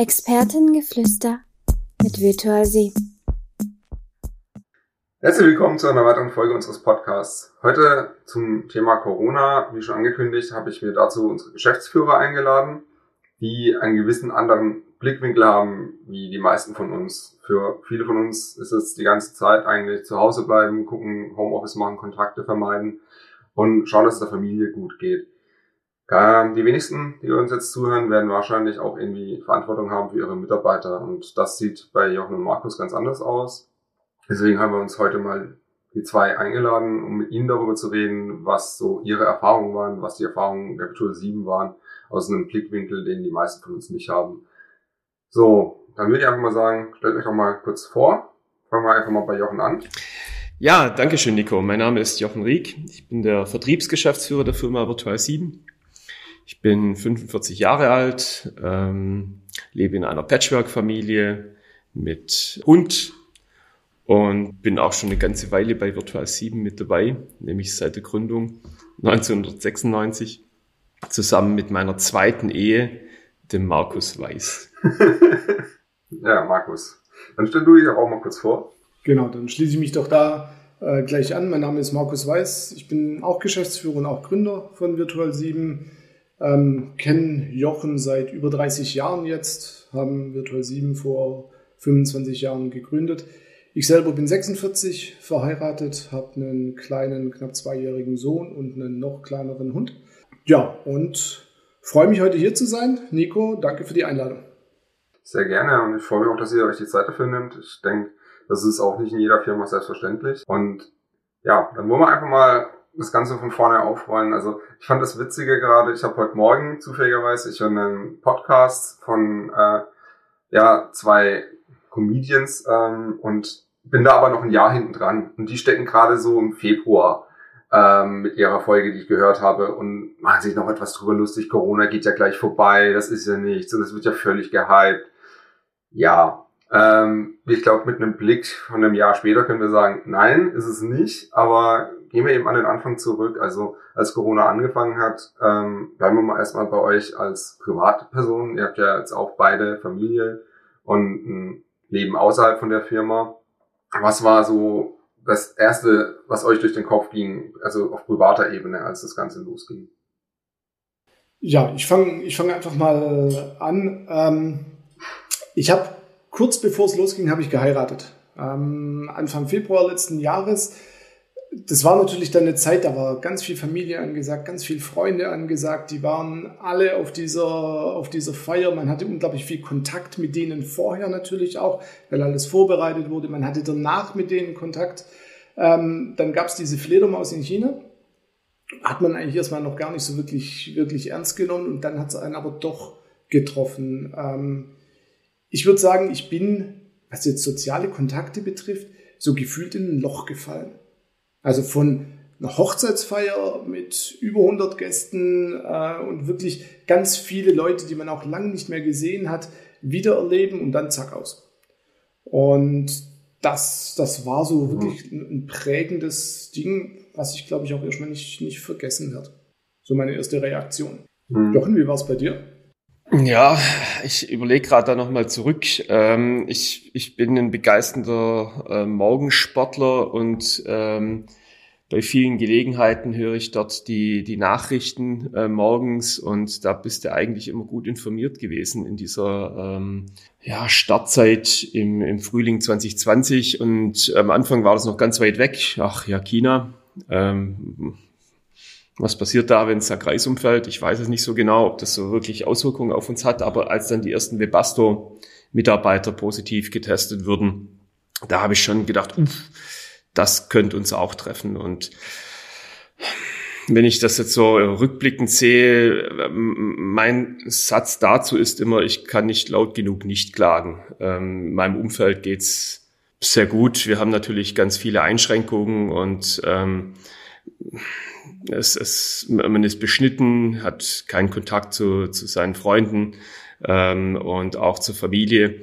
Expertengeflüster mit Virtual Sie. Herzlich willkommen zu einer weiteren Folge unseres Podcasts. Heute zum Thema Corona. Wie schon angekündigt, habe ich mir dazu unsere Geschäftsführer eingeladen, die einen gewissen anderen Blickwinkel haben, wie die meisten von uns. Für viele von uns ist es die ganze Zeit eigentlich zu Hause bleiben, gucken, Homeoffice machen, Kontakte vermeiden und schauen, dass es der Familie gut geht. Ähm, die wenigsten, die uns jetzt zuhören, werden wahrscheinlich auch irgendwie Verantwortung haben für ihre Mitarbeiter. Und das sieht bei Jochen und Markus ganz anders aus. Deswegen haben wir uns heute mal die zwei eingeladen, um mit ihnen darüber zu reden, was so ihre Erfahrungen waren, was die Erfahrungen der Virtual 7 waren, aus einem Blickwinkel, den die meisten von uns nicht haben. So, dann würde ich einfach mal sagen, stellt euch doch mal kurz vor. Fangen wir einfach mal bei Jochen an. Ja, danke schön, Nico. Mein Name ist Jochen Rieck. Ich bin der Vertriebsgeschäftsführer der Firma Virtual 7. Ich bin 45 Jahre alt, ähm, lebe in einer Patchwork-Familie mit Hund und bin auch schon eine ganze Weile bei Virtual 7 mit dabei, nämlich seit der Gründung 1996, zusammen mit meiner zweiten Ehe, dem Markus Weiß. ja, Markus. Dann stell du dich auch mal kurz vor. Genau, dann schließe ich mich doch da äh, gleich an. Mein Name ist Markus Weiß. Ich bin auch Geschäftsführer und auch Gründer von Virtual 7. Ähm, kennen Jochen seit über 30 Jahren jetzt, haben Virtual 7 vor 25 Jahren gegründet. Ich selber bin 46, verheiratet, habe einen kleinen, knapp zweijährigen Sohn und einen noch kleineren Hund. Ja, und freue mich heute hier zu sein. Nico, danke für die Einladung. Sehr gerne und ich freue mich auch, dass ihr euch die Zeit dafür nimmt. Ich denke, das ist auch nicht in jeder Firma selbstverständlich. Und ja, dann wollen wir einfach mal das Ganze von vorne aufrollen. Also ich fand das Witzige gerade, ich habe heute Morgen zufälligerweise, ich höre einen Podcast von äh, ja, zwei Comedians ähm, und bin da aber noch ein Jahr hinten dran. Und die stecken gerade so im Februar ähm, mit ihrer Folge, die ich gehört habe, und machen sich noch etwas drüber lustig. Corona geht ja gleich vorbei, das ist ja nichts und das wird ja völlig gehypt. Ja, ähm, ich glaube, mit einem Blick von einem Jahr später können wir sagen, nein, ist es nicht, aber gehen wir eben an den Anfang zurück. Also als Corona angefangen hat, ähm, bleiben wir mal erstmal bei euch als Privatperson. Ihr habt ja jetzt auch beide Familie und ein Leben außerhalb von der Firma. Was war so das Erste, was euch durch den Kopf ging, also auf privater Ebene, als das Ganze losging? Ja, ich fange ich fang einfach mal an. Ähm, ich habe kurz bevor es losging, habe ich geheiratet. Ähm, Anfang Februar letzten Jahres das war natürlich dann eine Zeit, da war ganz viel Familie angesagt, ganz viel Freunde angesagt, die waren alle auf dieser, auf dieser Feier. Man hatte unglaublich viel Kontakt mit denen vorher natürlich auch, weil alles vorbereitet wurde. Man hatte danach mit denen Kontakt. Ähm, dann gab es diese Fledermaus in China. Hat man eigentlich erstmal noch gar nicht so wirklich, wirklich ernst genommen und dann hat es einen aber doch getroffen. Ähm, ich würde sagen, ich bin, was jetzt soziale Kontakte betrifft, so gefühlt in ein Loch gefallen. Also von einer Hochzeitsfeier mit über 100 Gästen äh, und wirklich ganz viele Leute, die man auch lange nicht mehr gesehen hat, wiedererleben und dann zack aus. Und das, das war so wirklich ein, prägendes Ding, was ich glaube ich auch erstmal nicht, nicht vergessen werde. So meine erste Reaktion. Mhm. Jochen, wie war es bei dir? Ja, ich überlege gerade da nochmal zurück. Ähm, ich, ich bin ein begeisternder äh, Morgensportler und ähm, bei vielen Gelegenheiten höre ich dort die, die Nachrichten äh, morgens und da bist du eigentlich immer gut informiert gewesen in dieser ähm, ja, Startzeit im, im Frühling 2020 und am Anfang war das noch ganz weit weg. Ach ja, China. Ähm, was passiert da, wenn es da Kreis umfällt? Ich weiß es nicht so genau, ob das so wirklich Auswirkungen auf uns hat, aber als dann die ersten Webasto-Mitarbeiter positiv getestet wurden, da habe ich schon gedacht, uff, das könnte uns auch treffen. Und wenn ich das jetzt so rückblickend sehe, mein Satz dazu ist immer, ich kann nicht laut genug nicht klagen. Ähm, in meinem Umfeld geht's sehr gut. Wir haben natürlich ganz viele Einschränkungen und ähm, es, es, man ist beschnitten, hat keinen Kontakt zu, zu seinen Freunden ähm, und auch zur Familie.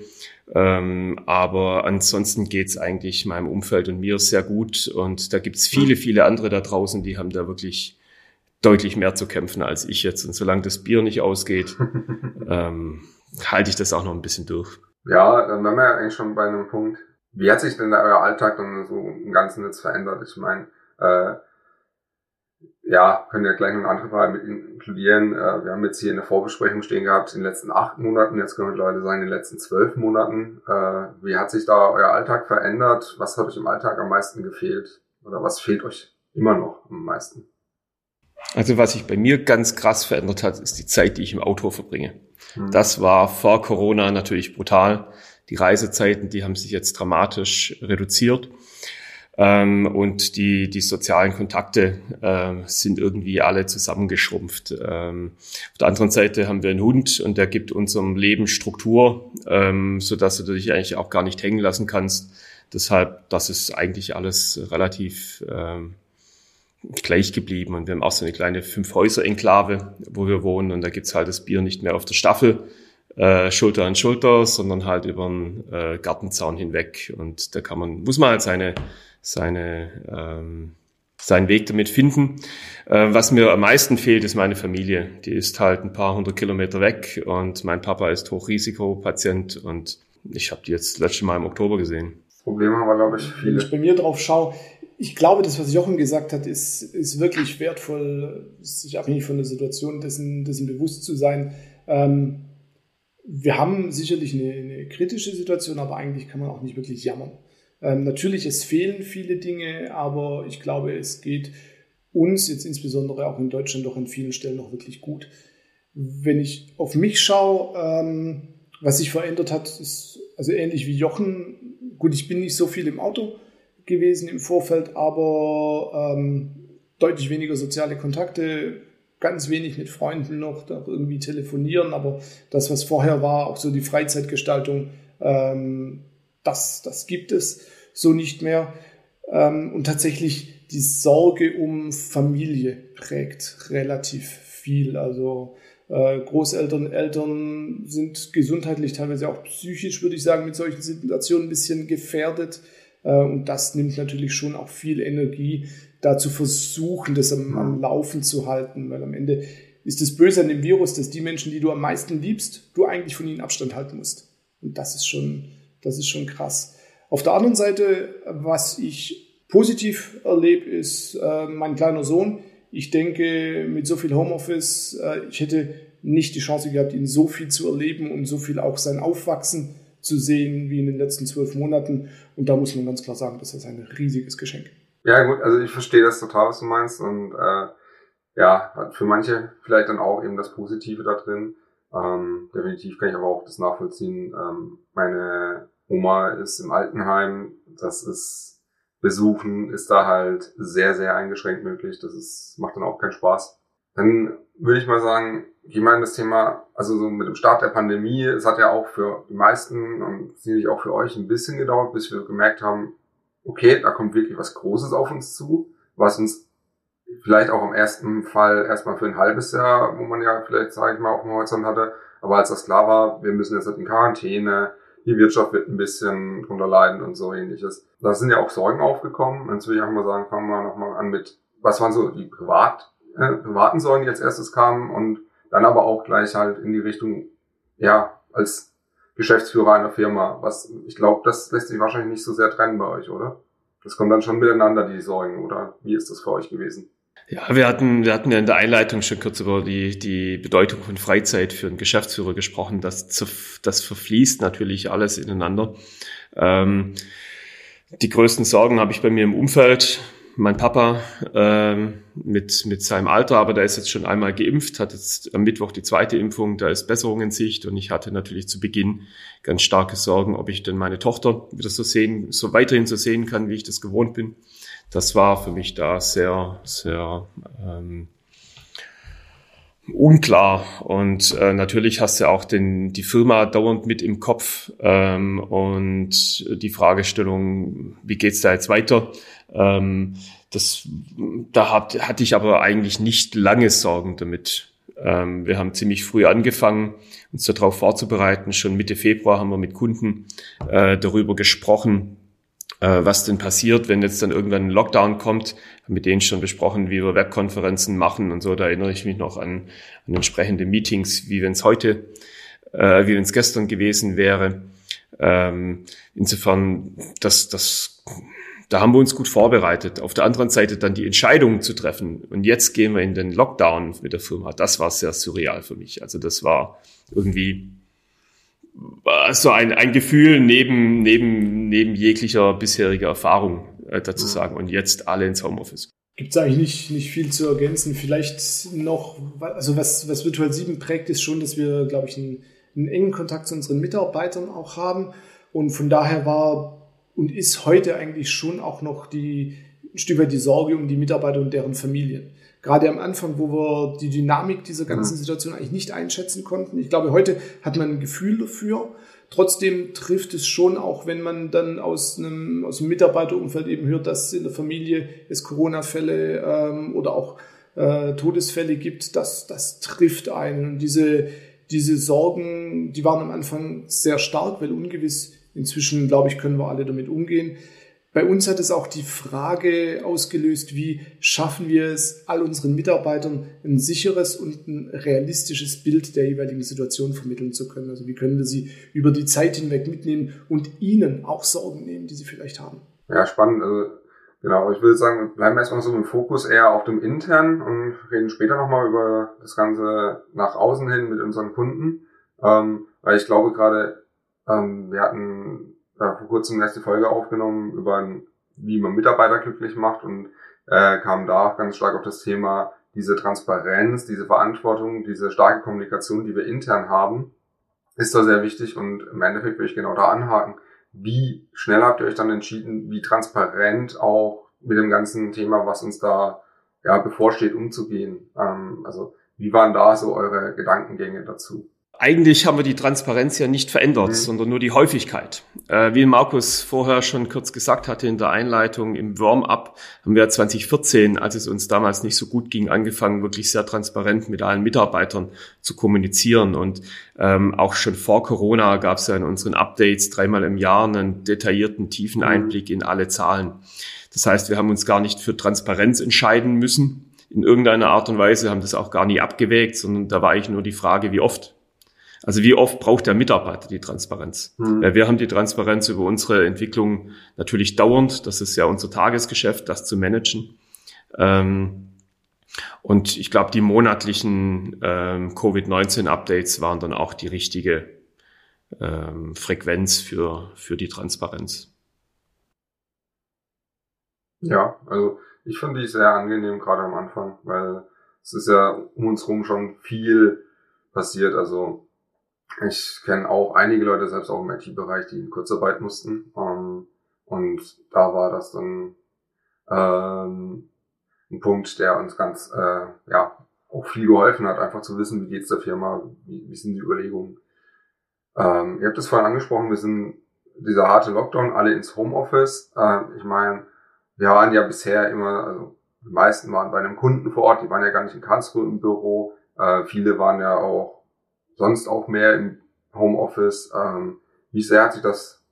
Ähm, aber ansonsten geht's eigentlich meinem Umfeld und mir sehr gut. Und da gibt's viele, viele andere da draußen, die haben da wirklich deutlich mehr zu kämpfen als ich jetzt. Und solange das Bier nicht ausgeht, ähm, halte ich das auch noch ein bisschen durch. Ja, dann wären wir ja eigentlich schon bei einem Punkt. Wie hat sich denn da euer Alltag dann so im Ganzen jetzt verändert? Ich meine, äh, ja, können ja gleich noch eine andere Frage mit inkludieren. Äh, wir haben jetzt hier in der Vorbesprechung stehen gehabt, in den letzten acht Monaten, jetzt können wir mittlerweile sagen, in den letzten zwölf Monaten. Äh, wie hat sich da euer Alltag verändert? Was hat euch im Alltag am meisten gefehlt? Oder was fehlt euch immer noch am meisten? Also was sich bei mir ganz krass verändert hat, ist die Zeit, die ich im Auto verbringe. Hm. Das war vor Corona natürlich brutal. Die Reisezeiten, die haben sich jetzt dramatisch reduziert. Ähm, und die, die sozialen Kontakte äh, sind irgendwie alle zusammengeschrumpft. Ähm, auf der anderen Seite haben wir einen Hund und der gibt unserem Leben Struktur, ähm, so dass du dich eigentlich auch gar nicht hängen lassen kannst. Deshalb, das ist eigentlich alles relativ ähm, gleich geblieben. Und wir haben auch so eine kleine Fünf-Häuser-Enklave, wo wir wohnen. Und da gibt's halt das Bier nicht mehr auf der Staffel, äh, Schulter an Schulter, sondern halt über den äh, Gartenzaun hinweg. Und da kann man, muss man halt seine seine, ähm, seinen Weg damit finden. Äh, was mir am meisten fehlt, ist meine Familie. Die ist halt ein paar hundert Kilometer weg und mein Papa ist Hochrisikopatient und ich habe die jetzt das letzte Mal im Oktober gesehen. Problem haben wir, glaube ich, viele. Wenn ich bei mir drauf schaue, ich glaube, das, was Jochen gesagt hat, ist, ist wirklich wertvoll, sich abhängig von der Situation dessen, dessen bewusst zu sein. Ähm, wir haben sicherlich eine, eine kritische Situation, aber eigentlich kann man auch nicht wirklich jammern. Ähm, natürlich, es fehlen viele Dinge, aber ich glaube, es geht uns jetzt insbesondere auch in Deutschland doch an vielen Stellen noch wirklich gut. Wenn ich auf mich schaue, ähm, was sich verändert hat, ist also ähnlich wie Jochen. Gut, ich bin nicht so viel im Auto gewesen im Vorfeld, aber ähm, deutlich weniger soziale Kontakte, ganz wenig mit Freunden noch, da irgendwie telefonieren, aber das, was vorher war, auch so die Freizeitgestaltung, ähm, das, das gibt es so nicht mehr. Ähm, und tatsächlich die Sorge um Familie prägt relativ viel. Also äh, Großeltern, Eltern sind gesundheitlich, teilweise auch psychisch, würde ich sagen, mit solchen Situationen ein bisschen gefährdet. Äh, und das nimmt natürlich schon auch viel Energie, da zu versuchen, das am, am Laufen zu halten, weil am Ende ist das Böse an dem Virus, dass die Menschen, die du am meisten liebst, du eigentlich von ihnen Abstand halten musst. Und das ist schon, das ist schon krass. Auf der anderen Seite, was ich positiv erlebe, ist äh, mein kleiner Sohn. Ich denke, mit so viel Homeoffice, äh, ich hätte nicht die Chance gehabt, ihn so viel zu erleben und so viel auch sein Aufwachsen zu sehen wie in den letzten zwölf Monaten. Und da muss man ganz klar sagen, das ist ein riesiges Geschenk. Ja, gut, also ich verstehe das total, was du meinst. Und äh, ja, für manche vielleicht dann auch eben das Positive da drin. Ähm, definitiv kann ich aber auch das nachvollziehen. Ähm, meine Oma ist im Altenheim, das ist Besuchen ist da halt sehr, sehr eingeschränkt möglich. Das ist, macht dann auch keinen Spaß. Dann würde ich mal sagen, ich meine das Thema, also so mit dem Start der Pandemie, es hat ja auch für die meisten und sicherlich auch für euch ein bisschen gedauert, bis wir gemerkt haben, okay, da kommt wirklich was Großes auf uns zu, was uns vielleicht auch im ersten Fall erstmal für ein halbes Jahr, wo man ja vielleicht, sage ich mal, auf dem Horizont hatte, aber als das klar war, wir müssen jetzt halt in Quarantäne, die Wirtschaft wird ein bisschen drunter leiden und so ähnliches. Da sind ja auch Sorgen aufgekommen. Jetzt würde ich einfach mal sagen, fangen wir nochmal an mit, was waren so die Privat, äh, privaten Sorgen, die als erstes kamen und dann aber auch gleich halt in die Richtung, ja, als Geschäftsführer einer Firma. Was, ich glaube, das lässt sich wahrscheinlich nicht so sehr trennen bei euch, oder? Das kommt dann schon miteinander, die Sorgen, oder wie ist das für euch gewesen? Ja, wir hatten, wir hatten ja in der Einleitung schon kurz über die, die Bedeutung von Freizeit für einen Geschäftsführer gesprochen. Das, das verfließt natürlich alles ineinander. Ähm, die größten Sorgen habe ich bei mir im Umfeld. Mein Papa ähm, mit, mit seinem Alter, aber der ist jetzt schon einmal geimpft, hat jetzt am Mittwoch die zweite Impfung, da ist Besserung in Sicht und ich hatte natürlich zu Beginn ganz starke Sorgen, ob ich denn meine Tochter wieder so sehen, so weiterhin so sehen kann, wie ich das gewohnt bin. Das war für mich da sehr, sehr ähm, unklar. Und äh, natürlich hast du auch den, die Firma dauernd mit im Kopf ähm, und die Fragestellung, wie geht's da jetzt weiter? Ähm, das, da hat, hatte ich aber eigentlich nicht lange Sorgen damit. Ähm, wir haben ziemlich früh angefangen, uns darauf vorzubereiten. Schon Mitte Februar haben wir mit Kunden äh, darüber gesprochen, was denn passiert, wenn jetzt dann irgendwann ein Lockdown kommt. Mit denen schon besprochen, wie wir Webkonferenzen machen und so. Da erinnere ich mich noch an, an entsprechende Meetings, wie wenn es heute äh, wie wenn es gestern gewesen wäre. Ähm, insofern, das, das, da haben wir uns gut vorbereitet. Auf der anderen Seite dann die Entscheidung zu treffen. Und jetzt gehen wir in den Lockdown mit der Firma. Das war sehr surreal für mich. Also das war irgendwie so ein, ein Gefühl neben, neben, neben jeglicher bisheriger Erfahrung äh, dazu sagen. Und jetzt alle ins Homeoffice. Gibt es eigentlich nicht, nicht viel zu ergänzen. Vielleicht noch, also was, was Virtual 7 prägt, ist schon, dass wir, glaube ich, einen, einen engen Kontakt zu unseren Mitarbeitern auch haben. Und von daher war und ist heute eigentlich schon auch noch die, ein Stück weit die Sorge um die Mitarbeiter und deren Familien. Gerade am Anfang, wo wir die Dynamik dieser ganzen Situation eigentlich nicht einschätzen konnten. Ich glaube, heute hat man ein Gefühl dafür. Trotzdem trifft es schon auch, wenn man dann aus einem, aus einem Mitarbeiterumfeld eben hört, dass in der Familie es Corona-Fälle ähm, oder auch äh, Todesfälle gibt, das, das trifft einen. Und diese, diese Sorgen, die waren am Anfang sehr stark, weil ungewiss. Inzwischen, glaube ich, können wir alle damit umgehen. Bei uns hat es auch die Frage ausgelöst, wie schaffen wir es, all unseren Mitarbeitern ein sicheres und ein realistisches Bild der jeweiligen Situation vermitteln zu können. Also wie können wir sie über die Zeit hinweg mitnehmen und ihnen auch Sorgen nehmen, die sie vielleicht haben. Ja, spannend. Also genau, ich würde sagen, wir bleiben erstmal so im Fokus eher auf dem internen und reden später nochmal über das Ganze nach außen hin mit unseren Kunden. Ähm, weil ich glaube gerade, ähm, wir hatten äh, vor kurzem erst die Folge aufgenommen über wie man Mitarbeiter glücklich macht und äh, kam da auch ganz stark auf das Thema diese Transparenz, diese Verantwortung, diese starke Kommunikation, die wir intern haben, ist da sehr wichtig und im Endeffekt will ich genau da anhaken. Wie schnell habt ihr euch dann entschieden, wie transparent auch mit dem ganzen Thema, was uns da ja bevorsteht, umzugehen? Ähm, also wie waren da so eure Gedankengänge dazu? Eigentlich haben wir die Transparenz ja nicht verändert, mhm. sondern nur die Häufigkeit. Äh, wie Markus vorher schon kurz gesagt hatte in der Einleitung, im Warm-up haben wir 2014, als es uns damals nicht so gut ging, angefangen, wirklich sehr transparent mit allen Mitarbeitern zu kommunizieren. Und ähm, auch schon vor Corona gab es ja in unseren Updates dreimal im Jahr einen detaillierten, tiefen mhm. Einblick in alle Zahlen. Das heißt, wir haben uns gar nicht für Transparenz entscheiden müssen in irgendeiner Art und Weise, haben das auch gar nie abgewägt, sondern da war eigentlich nur die Frage, wie oft also wie oft braucht der Mitarbeiter die Transparenz? Mhm. Weil wir haben die Transparenz über unsere Entwicklung natürlich dauernd. Das ist ja unser Tagesgeschäft, das zu managen. Ähm, und ich glaube, die monatlichen ähm, Covid-19-Updates waren dann auch die richtige ähm, Frequenz für, für die Transparenz. Ja, also ich finde die sehr angenehm gerade am Anfang, weil es ist ja um uns herum schon viel passiert. Also ich kenne auch einige Leute, selbst auch im IT-Bereich, die in Kurzarbeit mussten. Ähm, und da war das dann ähm, ein Punkt, der uns ganz, äh, ja, auch viel geholfen hat, einfach zu wissen, wie geht's der Firma, wie, wie sind die Überlegungen. Ähm, ihr habt es vorhin angesprochen, wir sind dieser harte Lockdown, alle ins Homeoffice. Äh, ich meine, wir waren ja bisher immer, also die meisten waren bei einem Kunden vor Ort, die waren ja gar nicht in Karlsruhe im Büro. Äh, viele waren ja auch sonst auch mehr im Homeoffice. Ähm, wie sehr hat sich das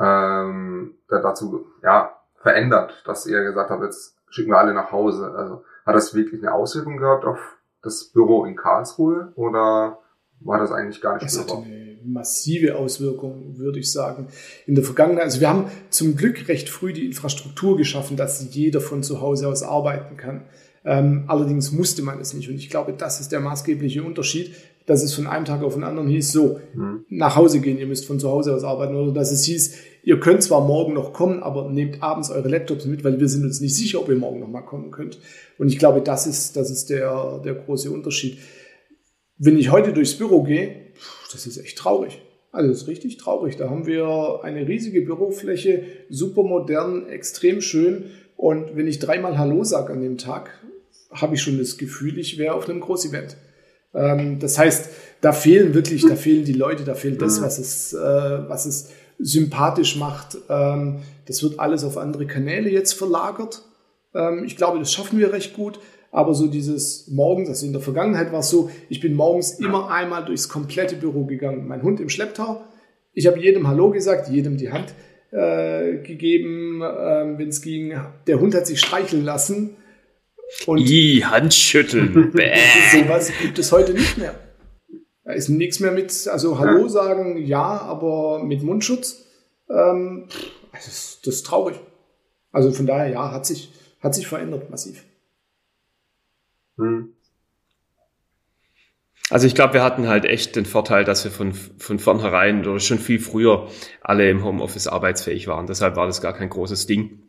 ähm, da dazu ja, verändert, dass ihr gesagt habt, jetzt schicken wir alle nach Hause? Also hat das wirklich eine Auswirkung gehabt auf das Büro in Karlsruhe oder war das eigentlich gar nicht das spürbar? Hatte eine massive Auswirkung, würde ich sagen. In der Vergangenheit, also wir haben zum Glück recht früh die Infrastruktur geschaffen, dass jeder von zu Hause aus arbeiten kann. Ähm, allerdings musste man es nicht. Und ich glaube, das ist der maßgebliche Unterschied dass es von einem Tag auf den anderen hieß, so, mhm. nach Hause gehen, ihr müsst von zu Hause aus arbeiten. Oder dass es hieß, ihr könnt zwar morgen noch kommen, aber nehmt abends eure Laptops mit, weil wir sind uns nicht sicher, ob ihr morgen noch mal kommen könnt. Und ich glaube, das ist, das ist der, der große Unterschied. Wenn ich heute durchs Büro gehe, das ist echt traurig. Also das ist richtig traurig. Da haben wir eine riesige Bürofläche, super modern, extrem schön. Und wenn ich dreimal Hallo sage an dem Tag, habe ich schon das Gefühl, ich wäre auf einem Großevent. Ähm, das heißt, da fehlen wirklich, da fehlen die Leute, da fehlt das, mhm. was es, äh, was es sympathisch macht. Ähm, das wird alles auf andere Kanäle jetzt verlagert. Ähm, ich glaube, das schaffen wir recht gut. Aber so dieses morgens, also in der Vergangenheit war es so, ich bin morgens immer einmal durchs komplette Büro gegangen. Mein Hund im Schlepptau. Ich habe jedem Hallo gesagt, jedem die Hand äh, gegeben, äh, wenn es ging. Der Hund hat sich streicheln lassen. Und I, Handschütteln. sowas gibt es heute nicht mehr. Da ist nichts mehr mit, also Hallo ja. sagen, ja, aber mit Mundschutz. Ähm, das, ist, das ist traurig. Also von daher, ja, hat sich, hat sich verändert massiv. Hm. Also ich glaube, wir hatten halt echt den Vorteil, dass wir von, von vornherein oder schon viel früher alle im Homeoffice arbeitsfähig waren. Deshalb war das gar kein großes Ding.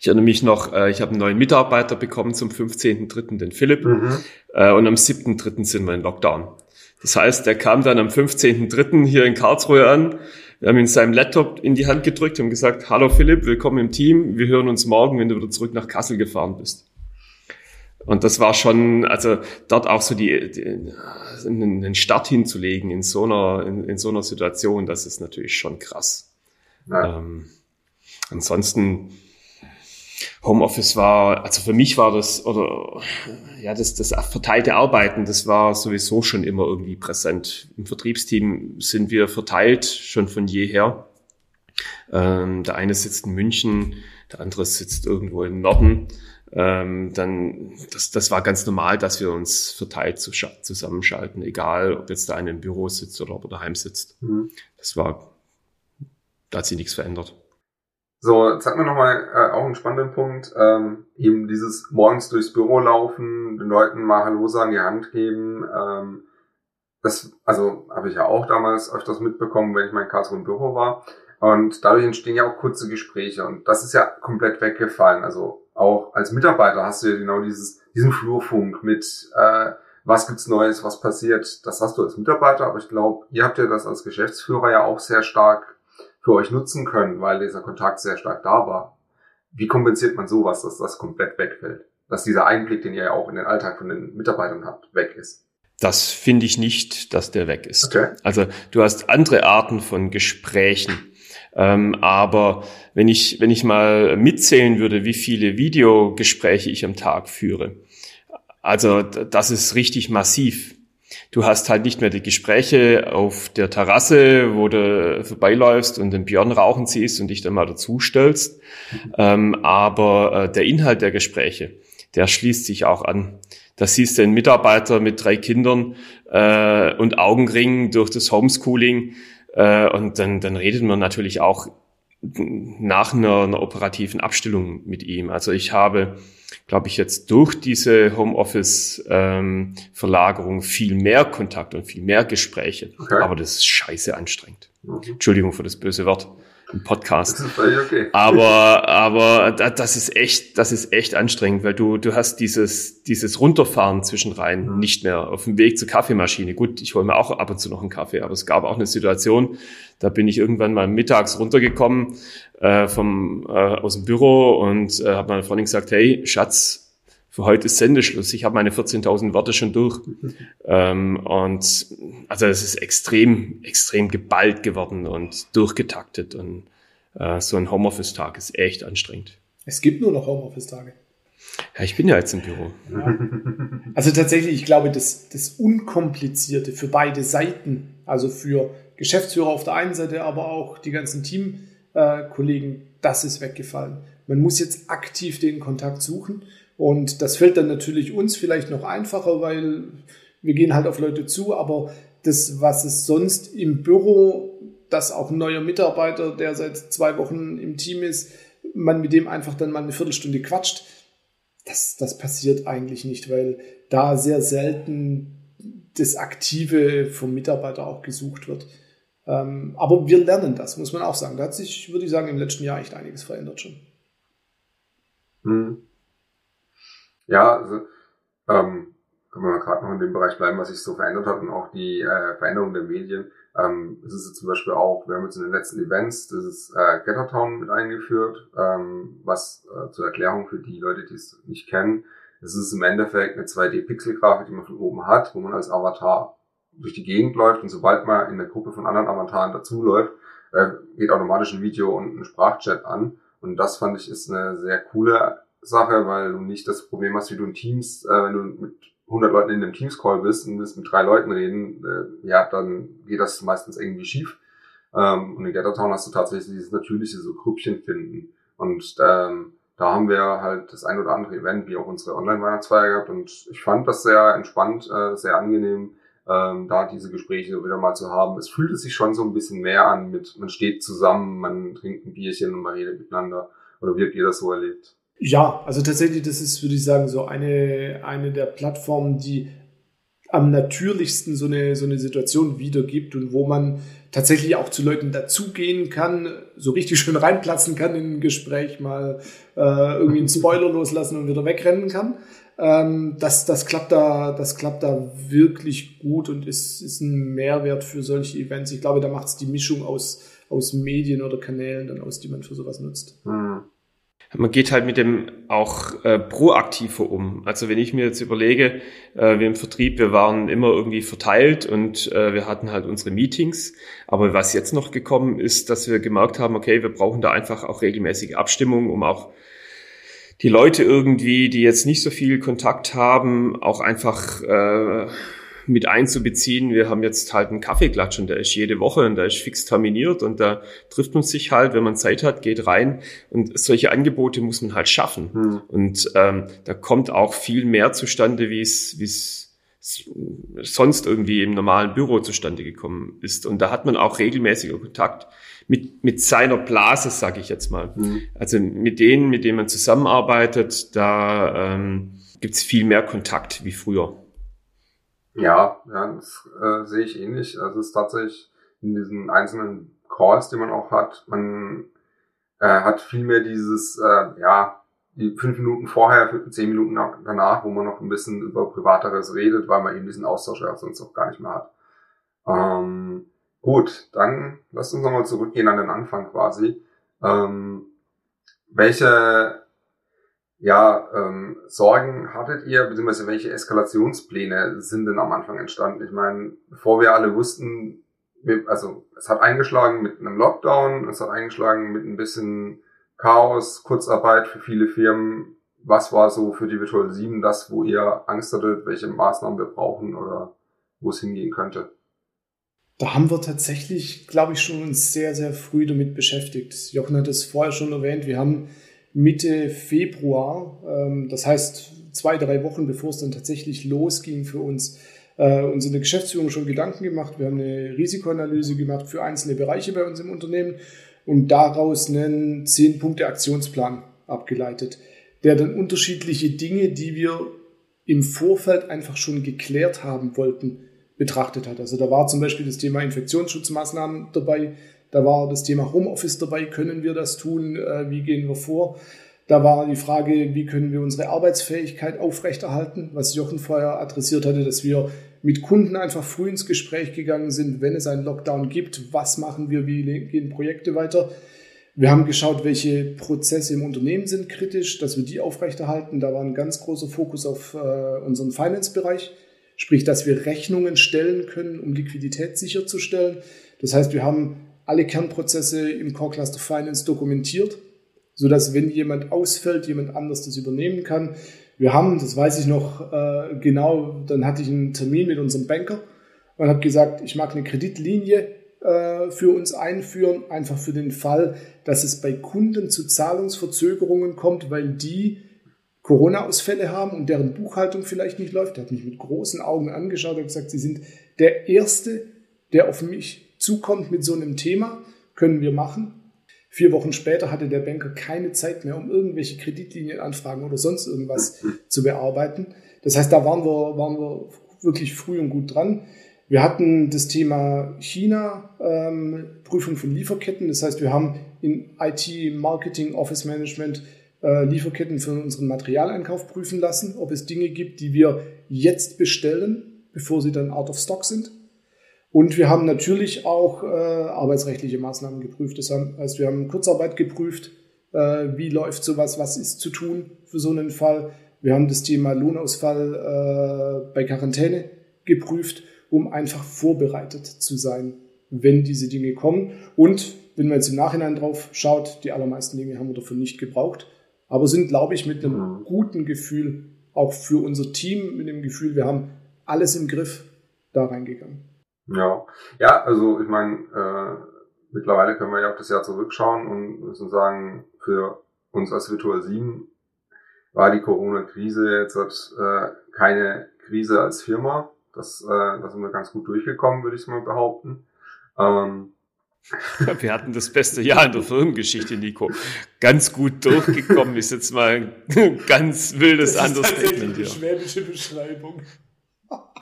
Ich erinnere mich noch, äh, ich habe einen neuen Mitarbeiter bekommen zum 15.3., den Philipp, mhm. äh, und am 7.3. sind wir in Lockdown. Das heißt, er kam dann am 15.3. hier in Karlsruhe an. Wir haben ihm seinem Laptop in die Hand gedrückt und gesagt, hallo Philipp, willkommen im Team. Wir hören uns morgen, wenn du wieder zurück nach Kassel gefahren bist. Und das war schon, also dort auch so die, die einen Start hinzulegen in so einer, in, in, so einer Situation, das ist natürlich schon krass. Ja. Ähm, ansonsten, Homeoffice war, also für mich war das, oder ja, das, das verteilte Arbeiten, das war sowieso schon immer irgendwie präsent. Im Vertriebsteam sind wir verteilt, schon von jeher. Ähm, der eine sitzt in München, der andere sitzt irgendwo im Norden. Ähm, dann, das, das war ganz normal, dass wir uns verteilt zusammenschalten, egal ob jetzt der eine im Büro sitzt oder ob er daheim sitzt. Mhm. Das war, da hat sich nichts verändert. So, jetzt hat man nochmal äh, auch einen spannenden Punkt, ähm, eben dieses morgens durchs Büro laufen, den Leuten mal Hallo sagen, die Hand geben. Ähm, das, also habe ich ja auch damals öfters mitbekommen, wenn ich mal in Karlsruhe im Büro war. Und dadurch entstehen ja auch kurze Gespräche und das ist ja komplett weggefallen. Also auch als Mitarbeiter hast du ja genau dieses, diesen Flurfunk mit äh, was gibt's Neues, was passiert. Das hast du als Mitarbeiter, aber ich glaube, ihr habt ja das als Geschäftsführer ja auch sehr stark für euch nutzen können, weil dieser Kontakt sehr stark da war. Wie kompensiert man sowas, dass das komplett wegfällt? Dass dieser Einblick, den ihr ja auch in den Alltag von den Mitarbeitern habt, weg ist? Das finde ich nicht, dass der weg ist. Okay. Also du hast andere Arten von Gesprächen. Ähm, aber wenn ich, wenn ich mal mitzählen würde, wie viele Videogespräche ich am Tag führe, also das ist richtig massiv. Du hast halt nicht mehr die Gespräche auf der Terrasse, wo du vorbeiläufst und den Björn rauchen siehst und dich dann mal dazustellst. Ähm, aber äh, der Inhalt der Gespräche, der schließt sich auch an. Da siehst du einen Mitarbeiter mit drei Kindern äh, und Augenringen durch das Homeschooling. Äh, und dann, dann redet man natürlich auch nach einer, einer operativen Abstellung mit ihm. Also ich habe glaube ich, jetzt durch diese Homeoffice-Verlagerung ähm, viel mehr Kontakt und viel mehr Gespräche. Okay. Aber das ist scheiße anstrengend. Mhm. Entschuldigung für das böse Wort im Podcast. Okay. Aber, aber das ist echt, das ist echt anstrengend, weil du, du hast dieses, dieses Runterfahren zwischen rein mhm. nicht mehr auf dem Weg zur Kaffeemaschine. Gut, ich hole mir auch ab und zu noch einen Kaffee, aber es gab auch eine Situation, da bin ich irgendwann mal mittags runtergekommen äh, vom, äh, aus dem Büro und äh, habe meiner Freundin gesagt, hey, Schatz, für heute ist Sendeschluss. Ich habe meine 14.000 Worte schon durch. Mhm. Ähm, und also es ist extrem, extrem geballt geworden und durchgetaktet. Und äh, so ein Homeoffice-Tag ist echt anstrengend. Es gibt nur noch Homeoffice-Tage. Ja, ich bin ja jetzt im Büro. Ja. Also tatsächlich, ich glaube, das, das Unkomplizierte für beide Seiten, also für Geschäftsführer auf der einen Seite, aber auch die ganzen Teamkollegen, äh, das ist weggefallen. Man muss jetzt aktiv den Kontakt suchen und das fällt dann natürlich uns vielleicht noch einfacher, weil wir gehen halt auf Leute zu, aber das, was es sonst im Büro, dass auch ein neuer Mitarbeiter, der seit zwei Wochen im Team ist, man mit dem einfach dann mal eine Viertelstunde quatscht, das, das passiert eigentlich nicht, weil da sehr selten das Aktive vom Mitarbeiter auch gesucht wird. Ähm, aber wir lernen das, muss man auch sagen. Da hat sich, würde ich sagen, im letzten Jahr echt einiges verändert schon. Hm. Ja, also ähm, können wir mal gerade noch in dem Bereich bleiben, was sich so verändert hat und auch die äh, Veränderung der Medien. Ähm, es ist jetzt zum Beispiel auch, wir haben jetzt in den letzten Events dieses äh, Gettertown mit eingeführt, ähm, was äh, zur Erklärung für die Leute, die es nicht kennen, es ist im Endeffekt eine 2D-Pixel-Grafik, die man von oben hat, wo man als Avatar durch die Gegend läuft und sobald man in der Gruppe von anderen Avataren dazuläuft, äh, geht automatisch ein Video und ein Sprachchat an. Und das fand ich ist eine sehr coole Sache, weil du nicht das Problem hast, wie du in Teams, äh, wenn du mit 100 Leuten in einem Teams-Call bist und willst mit drei Leuten reden, äh, ja, dann geht das meistens irgendwie schief. Ähm, und in Gathertown hast du tatsächlich dieses natürliche so Grüppchen finden. Und ähm, da haben wir halt das ein oder andere Event, wie auch unsere Online-Weihnachtsfeier gehabt. Und ich fand das sehr entspannt, äh, sehr angenehm, ähm, da diese Gespräche wieder mal zu haben. Es fühlt sich schon so ein bisschen mehr an mit, man steht zusammen, man trinkt ein Bierchen und man redet miteinander. Oder wie habt ihr das so erlebt? Ja, also tatsächlich, das ist, würde ich sagen, so eine, eine der Plattformen, die am natürlichsten so eine, so eine Situation wiedergibt und wo man tatsächlich auch zu Leuten dazugehen kann, so richtig schön reinplatzen kann in ein Gespräch, mal äh, irgendwie einen Spoiler loslassen und wieder wegrennen kann. Ähm, das, das, klappt da, das klappt da wirklich gut und ist, ist ein Mehrwert für solche Events. Ich glaube, da macht es die Mischung aus, aus Medien oder Kanälen dann aus, die man für sowas nutzt. Mhm man geht halt mit dem auch äh, proaktiver um. Also wenn ich mir jetzt überlege, äh, wir im Vertrieb, wir waren immer irgendwie verteilt und äh, wir hatten halt unsere Meetings. Aber was jetzt noch gekommen ist, dass wir gemerkt haben, okay, wir brauchen da einfach auch regelmäßige Abstimmung, um auch die Leute irgendwie, die jetzt nicht so viel Kontakt haben, auch einfach äh, mit einzubeziehen. Wir haben jetzt halt einen Kaffeeklatsch und der ist jede Woche und der ist fix terminiert und da trifft man sich halt, wenn man Zeit hat, geht rein und solche Angebote muss man halt schaffen. Hm. Und ähm, da kommt auch viel mehr zustande, wie es, wie es sonst irgendwie im normalen Büro zustande gekommen ist. Und da hat man auch regelmäßiger Kontakt mit, mit seiner Blase, sage ich jetzt mal. Mhm. Also mit denen, mit denen man zusammenarbeitet, da ähm, gibt es viel mehr Kontakt wie früher. Ja, ja, das äh, sehe ich ähnlich. Also es ist tatsächlich in diesen einzelnen Calls, die man auch hat, man äh, hat viel mehr dieses, äh, ja, die fünf Minuten vorher, zehn Minuten danach, wo man noch ein bisschen über Privateres redet, weil man eben diesen Austausch ja sonst auch gar nicht mehr hat. Ähm, gut, dann lasst uns nochmal zurückgehen an den Anfang quasi. Ähm, welche ja, ähm, Sorgen hattet ihr, beziehungsweise welche Eskalationspläne sind denn am Anfang entstanden? Ich meine, bevor wir alle wussten, also es hat eingeschlagen mit einem Lockdown, es hat eingeschlagen mit ein bisschen Chaos, Kurzarbeit für viele Firmen. Was war so für die Virtual 7 das, wo ihr Angst hattet, welche Maßnahmen wir brauchen oder wo es hingehen könnte? Da haben wir tatsächlich, glaube ich, schon uns sehr, sehr früh damit beschäftigt. Jochen hat es vorher schon erwähnt. Wir haben Mitte Februar, ähm, das heißt zwei, drei Wochen bevor es dann tatsächlich losging für uns, äh, uns in der Geschäftsführung schon Gedanken gemacht. Wir haben eine Risikoanalyse gemacht für einzelne Bereiche bei uns im Unternehmen und daraus einen zehn Punkte Aktionsplan abgeleitet, der dann unterschiedliche Dinge, die wir im Vorfeld einfach schon geklärt haben wollten, betrachtet hat. Also da war zum Beispiel das Thema Infektionsschutzmaßnahmen dabei, da war das Thema Homeoffice dabei, können wir das tun, äh, wie gehen wir vor? Da war die Frage, wie können wir unsere Arbeitsfähigkeit aufrechterhalten, was Jochen vorher adressiert hatte, dass wir mit Kunden einfach früh ins Gespräch gegangen sind, wenn es einen Lockdown gibt, was machen wir, wie gehen Projekte weiter. Wir haben geschaut, welche Prozesse im Unternehmen sind kritisch, dass wir die aufrechterhalten. Da war ein ganz großer Fokus auf äh, unseren Finance-Bereich, sprich, dass wir Rechnungen stellen können, um Liquidität sicherzustellen. Das heißt, wir haben alle Kernprozesse im Core Cluster Finance dokumentiert, sodass wenn jemand ausfällt, jemand anders das übernehmen kann. Wir haben, das weiß ich noch äh, genau, dann hatte ich einen Termin mit unserem Banker und habe gesagt, ich mag eine Kreditlinie äh, für uns einführen, einfach für den Fall, dass es bei Kunden zu Zahlungsverzögerungen kommt, weil die Corona-Ausfälle haben und deren Buchhaltung vielleicht nicht läuft. Er hat mich mit großen Augen angeschaut und gesagt, Sie sind der Erste, der auf mich zukommt mit so einem Thema, können wir machen. Vier Wochen später hatte der Banker keine Zeit mehr, um irgendwelche Kreditlinienanfragen oder sonst irgendwas zu bearbeiten. Das heißt, da waren wir, waren wir wirklich früh und gut dran. Wir hatten das Thema China, ähm, Prüfung von Lieferketten. Das heißt, wir haben in IT, Marketing, Office Management äh, Lieferketten für unseren Materialeinkauf prüfen lassen, ob es Dinge gibt, die wir jetzt bestellen, bevor sie dann out of stock sind. Und wir haben natürlich auch äh, arbeitsrechtliche Maßnahmen geprüft. Das heißt, wir haben Kurzarbeit geprüft, äh, wie läuft sowas, was ist zu tun für so einen Fall. Wir haben das Thema Lohnausfall äh, bei Quarantäne geprüft, um einfach vorbereitet zu sein, wenn diese Dinge kommen. Und wenn man jetzt im Nachhinein drauf schaut, die allermeisten Dinge haben wir dafür nicht gebraucht, aber sind, glaube ich, mit einem mhm. guten Gefühl, auch für unser Team, mit dem Gefühl, wir haben alles im Griff, da reingegangen. Ja, ja, also ich meine, äh, mittlerweile können wir ja auf das Jahr zurückschauen und müssen sagen, für uns als Virtual 7 war die Corona-Krise jetzt äh, keine Krise als Firma, Das, äh, da sind wir ganz gut durchgekommen, würde ich mal behaupten. Ähm, wir hatten das beste Jahr in der Firmengeschichte, Nico. Ganz gut durchgekommen ist jetzt mal ein ganz wildes das Understatement hier. schwäbische Beschreibung.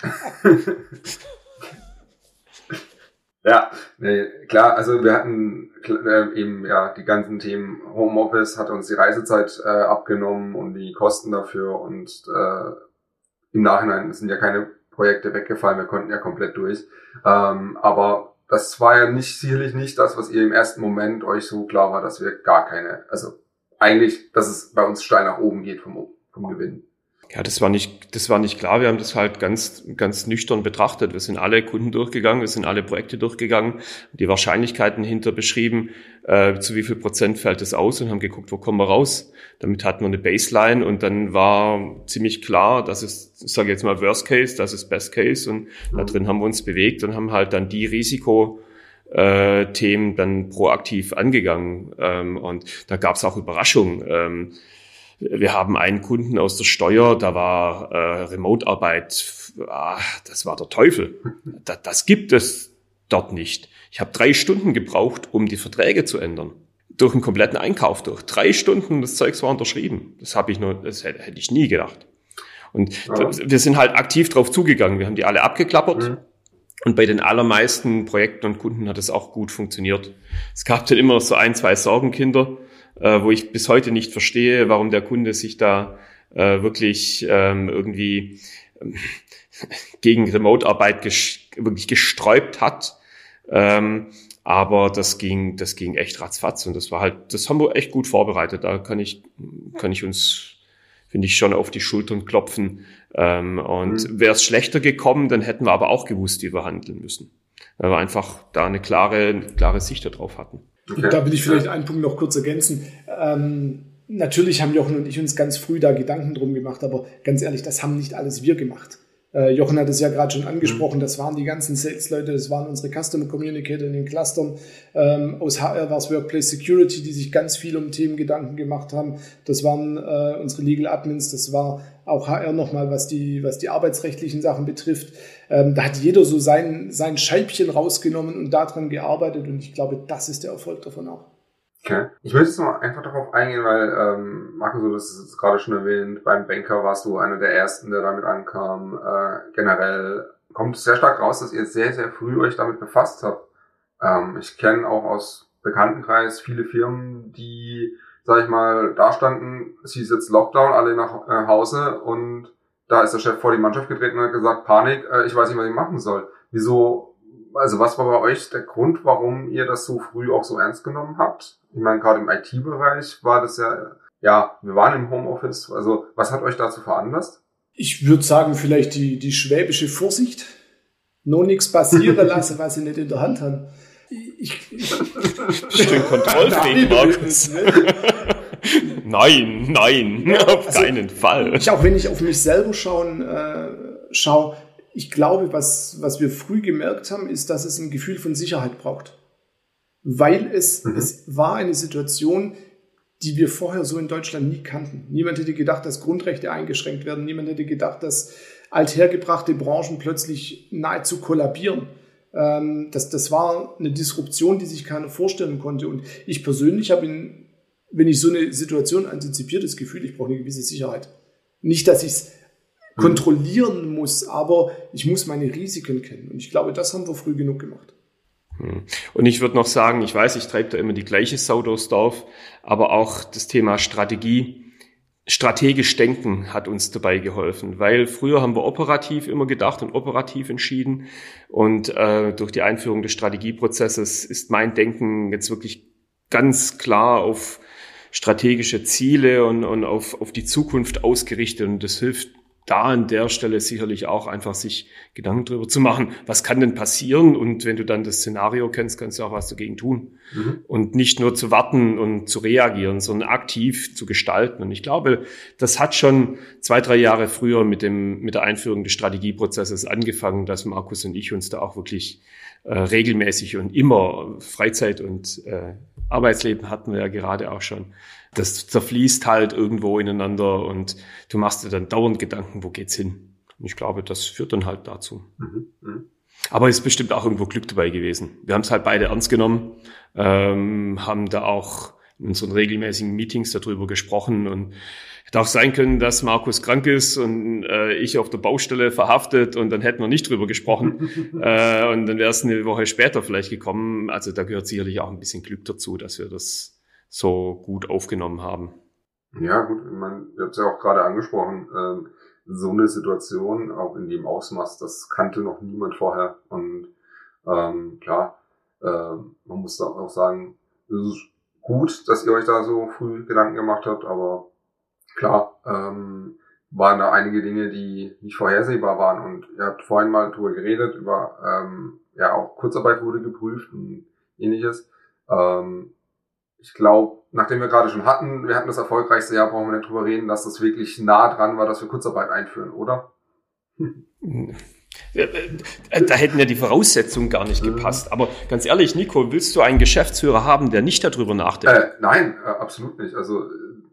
ja, nee, klar, also wir hatten äh, eben ja die ganzen Themen Homeoffice hat uns die Reisezeit äh, abgenommen und die Kosten dafür und äh, im Nachhinein sind ja keine Projekte weggefallen, wir konnten ja komplett durch. Ähm, aber das war ja nicht sicherlich nicht das, was ihr im ersten Moment euch so klar war, dass wir gar keine, also eigentlich, dass es bei uns steil nach oben geht vom, vom Gewinn. Ja, das war nicht, das war nicht klar. Wir haben das halt ganz, ganz nüchtern betrachtet. Wir sind alle Kunden durchgegangen, wir sind alle Projekte durchgegangen, die Wahrscheinlichkeiten hinter beschrieben, äh, zu wie viel Prozent fällt es aus und haben geguckt, wo kommen wir raus. Damit hatten wir eine Baseline und dann war ziemlich klar, dass es, ich sage jetzt mal Worst Case, das ist Best Case und da drin haben wir uns bewegt und haben halt dann die Risiko, äh, Themen dann proaktiv angegangen. Ähm, und da gab es auch Überraschungen. Ähm, wir haben einen Kunden aus der Steuer, da war äh, Remote-Arbeit, ah, das war der Teufel. Das, das gibt es dort nicht. Ich habe drei Stunden gebraucht, um die Verträge zu ändern. Durch einen kompletten Einkauf durch. Drei Stunden, das Zeugs war unterschrieben. Das habe ich nur, das hätte, hätte, ich nie gedacht. Und ja. wir sind halt aktiv drauf zugegangen. Wir haben die alle abgeklappert. Mhm. Und bei den allermeisten Projekten und Kunden hat es auch gut funktioniert. Es gab dann immer so ein, zwei Sorgenkinder äh, wo ich bis heute nicht verstehe, warum der Kunde sich da äh, wirklich ähm, irgendwie ähm, gegen Remote-Arbeit ges wirklich gesträubt hat. Ähm, aber das ging, das ging echt ratzfatz und das war halt, das haben wir echt gut vorbereitet. Da kann ich, kann ich uns, finde ich, schon auf die Schultern klopfen. Ähm, und mhm. wäre es schlechter gekommen, dann hätten wir aber auch gewusst, wie wir handeln müssen. Weil wir einfach da eine klare, eine klare Sicht darauf hatten. Okay. Da will ich vielleicht einen Punkt noch kurz ergänzen. Ähm, natürlich haben Jochen und ich uns ganz früh da Gedanken drum gemacht, aber ganz ehrlich, das haben nicht alles wir gemacht. Äh, Jochen hat es ja gerade schon angesprochen, mhm. das waren die ganzen Sales-Leute, das waren unsere Customer Communicator in den Clustern. Ähm, aus HR war es Workplace Security, die sich ganz viel um Themen Gedanken gemacht haben. Das waren äh, unsere Legal Admins, das war auch HR nochmal, was die, was die arbeitsrechtlichen Sachen betrifft. Ähm, da hat jeder so sein, sein Scheibchen rausgenommen und daran gearbeitet und ich glaube, das ist der Erfolg davon auch. Okay. Ich möchte jetzt noch einfach darauf eingehen, weil ähm, Marco, so das ist gerade schon erwähnt, beim Banker warst du einer der ersten, der damit ankam. Äh, generell kommt es sehr stark raus, dass ihr sehr, sehr früh euch damit befasst habt. Ähm, ich kenne auch aus Bekanntenkreis viele Firmen, die, sag ich mal, da standen, es hieß jetzt Lockdown, alle nach äh, Hause und da ist der Chef vor die Mannschaft getreten und hat gesagt, Panik, äh, ich weiß nicht, was ich machen soll. Wieso, also was war bei euch der Grund, warum ihr das so früh auch so ernst genommen habt? Ich meine, gerade im IT-Bereich war das ja, ja, wir waren im Homeoffice. Also, was hat euch dazu veranlasst? Ich würde sagen, vielleicht die, die schwäbische Vorsicht. Noch nichts passieren lassen, was sie nicht in der Hand haben. Ich, ich, Schön kontrollfähig, Markus. nein, nein, ja, auf also, keinen Fall. Ich, auch wenn ich auf mich selber schauen, äh, schaue, ich glaube, was, was wir früh gemerkt haben, ist, dass es ein Gefühl von Sicherheit braucht weil es, mhm. es war eine Situation, die wir vorher so in Deutschland nie kannten. Niemand hätte gedacht, dass Grundrechte eingeschränkt werden. Niemand hätte gedacht, dass althergebrachte Branchen plötzlich nahezu kollabieren. Ähm, das, das war eine Disruption, die sich keiner vorstellen konnte. Und ich persönlich habe, in, wenn ich so eine Situation antizipiert, das Gefühl, ich brauche eine gewisse Sicherheit. Nicht, dass ich es mhm. kontrollieren muss, aber ich muss meine Risiken kennen. Und ich glaube, das haben wir früh genug gemacht. Hm. Und ich würde noch sagen, ich weiß, ich treibe da immer die gleiche Sau durchs Dorf, aber auch das Thema Strategie, strategisch denken hat uns dabei geholfen, weil früher haben wir operativ immer gedacht und operativ entschieden. Und äh, durch die Einführung des Strategieprozesses ist mein Denken jetzt wirklich ganz klar auf strategische Ziele und, und auf, auf die Zukunft ausgerichtet. Und das hilft da an der Stelle sicherlich auch einfach sich Gedanken darüber zu machen, was kann denn passieren? Und wenn du dann das Szenario kennst, kannst du auch was dagegen tun. Mhm. Und nicht nur zu warten und zu reagieren, sondern aktiv zu gestalten. Und ich glaube, das hat schon zwei, drei Jahre früher mit dem, mit der Einführung des Strategieprozesses angefangen, dass Markus und ich uns da auch wirklich äh, regelmäßig und immer Freizeit und äh, Arbeitsleben hatten wir ja gerade auch schon das zerfließt halt irgendwo ineinander und du machst dir dann dauernd Gedanken, wo geht's hin? Und ich glaube, das führt dann halt dazu. Mhm. Mhm. Aber es ist bestimmt auch irgendwo Glück dabei gewesen. Wir haben es halt beide ernst genommen, ähm, haben da auch in unseren regelmäßigen Meetings darüber gesprochen und hätte auch sein können, dass Markus krank ist und äh, ich auf der Baustelle verhaftet und dann hätten wir nicht drüber gesprochen äh, und dann wäre es eine Woche später vielleicht gekommen. Also da gehört sicherlich auch ein bisschen Glück dazu, dass wir das so gut aufgenommen haben. Ja, gut, man, ihr habt es ja auch gerade angesprochen, ähm, so eine Situation, auch in dem Ausmaß, das kannte noch niemand vorher. Und ähm, klar, äh, man muss da auch sagen, es ist gut, dass ihr euch da so früh Gedanken gemacht habt, aber klar, ähm, waren da einige Dinge, die nicht vorhersehbar waren. Und ihr habt vorhin mal drüber geredet, über ähm, ja auch Kurzarbeit wurde geprüft und ähnliches. Ähm, ich glaube, nachdem wir gerade schon hatten, wir hatten das erfolgreichste Jahr, brauchen wir nicht drüber reden, dass das wirklich nah dran war, dass wir Kurzarbeit einführen, oder? Da hätten ja die Voraussetzungen gar nicht gepasst. Aber ganz ehrlich, Nico, willst du einen Geschäftsführer haben, der nicht darüber nachdenkt? Äh, nein, äh, absolut nicht. Also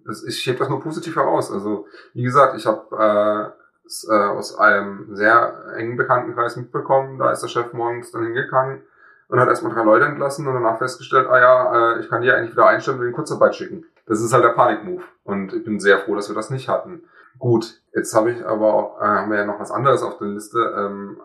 das, ich hebe das nur positiv heraus. Also wie gesagt, ich habe äh, äh, aus einem sehr engen Bekanntenkreis mitbekommen, da ist der Chef morgens dann hingegangen und hat erstmal drei Leute entlassen und danach festgestellt, ah ja, äh, ich kann die eigentlich wieder einstellen und in Kurzarbeit schicken. Das ist halt der Panikmove. Und ich bin sehr froh, dass wir das nicht hatten. Gut, jetzt habe ich aber, äh, haben wir ja noch was anderes auf der Liste. Ähm,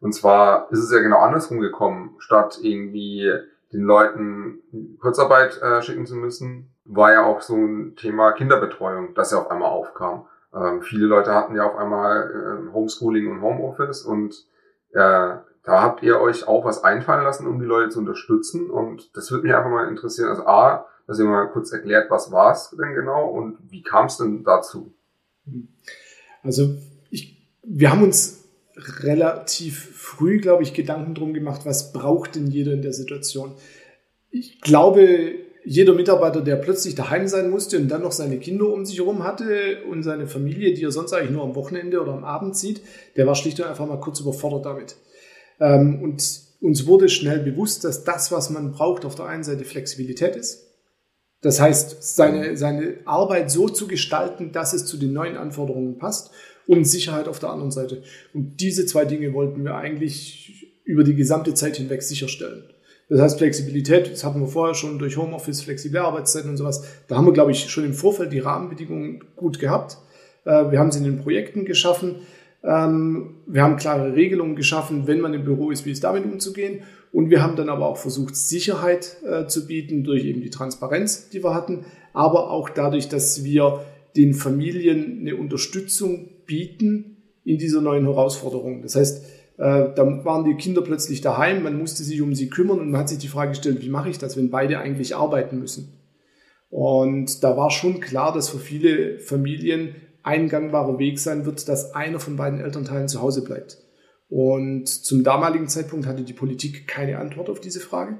und zwar ist es ja genau andersrum gekommen. Statt irgendwie den Leuten Kurzarbeit äh, schicken zu müssen, war ja auch so ein Thema Kinderbetreuung, das ja auf einmal aufkam. Ähm, viele Leute hatten ja auf einmal äh, Homeschooling und Homeoffice und äh, da habt ihr euch auch was einfallen lassen, um die Leute zu unterstützen. Und das würde mich einfach mal interessieren. Also A, dass ihr mal kurz erklärt, was war es denn genau und wie kam es denn dazu? Also ich, wir haben uns relativ früh, glaube ich, Gedanken drum gemacht, was braucht denn jeder in der Situation. Ich glaube, jeder Mitarbeiter, der plötzlich daheim sein musste und dann noch seine Kinder um sich herum hatte und seine Familie, die er sonst eigentlich nur am Wochenende oder am Abend sieht, der war schlicht und einfach mal kurz überfordert damit. Ähm, und uns wurde schnell bewusst, dass das, was man braucht, auf der einen Seite Flexibilität ist. Das heißt, seine, seine Arbeit so zu gestalten, dass es zu den neuen Anforderungen passt und Sicherheit auf der anderen Seite. Und diese zwei Dinge wollten wir eigentlich über die gesamte Zeit hinweg sicherstellen. Das heißt, Flexibilität, das hatten wir vorher schon durch Homeoffice, flexible Arbeitszeiten und sowas. Da haben wir, glaube ich, schon im Vorfeld die Rahmenbedingungen gut gehabt. Äh, wir haben sie in den Projekten geschaffen. Ähm, wir haben klare Regelungen geschaffen, wenn man im Büro ist, wie es damit umzugehen. Und wir haben dann aber auch versucht, Sicherheit äh, zu bieten durch eben die Transparenz, die wir hatten, aber auch dadurch, dass wir den Familien eine Unterstützung bieten in dieser neuen Herausforderung. Das heißt, äh, da waren die Kinder plötzlich daheim, man musste sich um sie kümmern und man hat sich die Frage gestellt, wie mache ich das, wenn beide eigentlich arbeiten müssen? Und da war schon klar, dass für viele Familien ein gangbarer Weg sein wird, dass einer von beiden Elternteilen zu Hause bleibt. Und zum damaligen Zeitpunkt hatte die Politik keine Antwort auf diese Frage.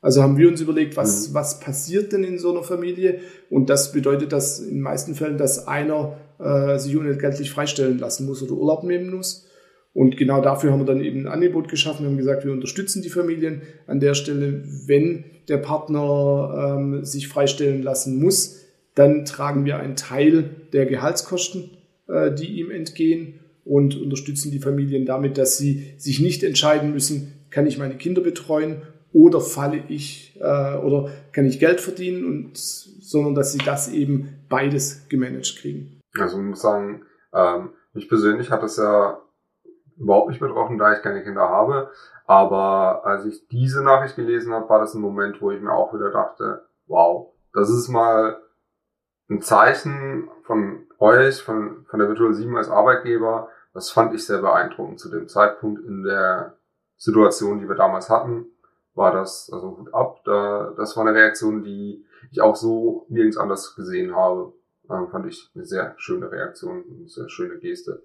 Also haben wir uns überlegt, was, mhm. was passiert denn in so einer Familie? Und das bedeutet dass in den meisten Fällen, dass einer äh, sich unentgeltlich freistellen lassen muss oder Urlaub nehmen muss. Und genau dafür haben wir dann eben ein Angebot geschaffen. Wir haben gesagt, wir unterstützen die Familien an der Stelle, wenn der Partner ähm, sich freistellen lassen muss, dann tragen wir einen Teil der Gehaltskosten, äh, die ihm entgehen und unterstützen die Familien damit, dass sie sich nicht entscheiden müssen, kann ich meine Kinder betreuen oder falle ich äh, oder kann ich Geld verdienen und sondern dass sie das eben beides gemanagt kriegen. Also ich muss sagen, ähm, mich persönlich hat das ja überhaupt nicht betroffen, da ich keine Kinder habe. Aber als ich diese Nachricht gelesen habe, war das ein Moment, wo ich mir auch wieder dachte, wow, das ist mal ein Zeichen von euch, von, von der Virtual 7 als Arbeitgeber, das fand ich sehr beeindruckend. Zu dem Zeitpunkt in der Situation, die wir damals hatten, war das, also gut ab, da, das war eine Reaktion, die ich auch so nirgends anders gesehen habe. Ähm, fand ich eine sehr schöne Reaktion, eine sehr schöne Geste.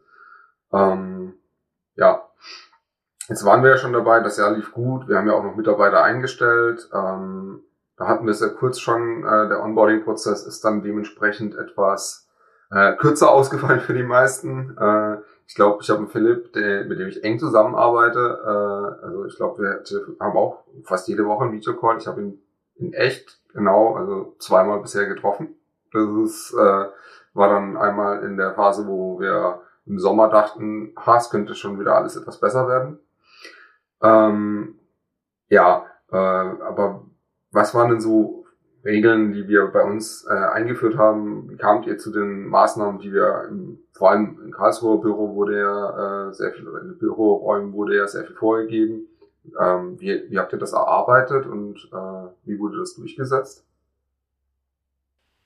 Ähm, ja, jetzt waren wir ja schon dabei, das Jahr lief gut, wir haben ja auch noch Mitarbeiter eingestellt. Ähm, da hatten wir es ja kurz schon, äh, der Onboarding-Prozess ist dann dementsprechend etwas äh, kürzer ausgefallen für die meisten. Äh, ich glaube, ich habe einen Philipp, der, mit dem ich eng zusammenarbeite. Äh, also ich glaube, wir haben auch fast jede Woche einen Videocall. Ich habe ihn in echt genau, also zweimal bisher getroffen. Das ist, äh, war dann einmal in der Phase, wo wir im Sommer dachten, ha, es könnte schon wieder alles etwas besser werden. Ähm, ja, äh, aber was waren denn so Regeln, die wir bei uns äh, eingeführt haben? Wie kamt ihr zu den Maßnahmen, die wir im, vor allem im Karlsruher Büro wurde ja äh, sehr viel, in den Büroräumen wurde ja sehr viel vorgegeben. Ähm, wie, wie habt ihr das erarbeitet und äh, wie wurde das durchgesetzt?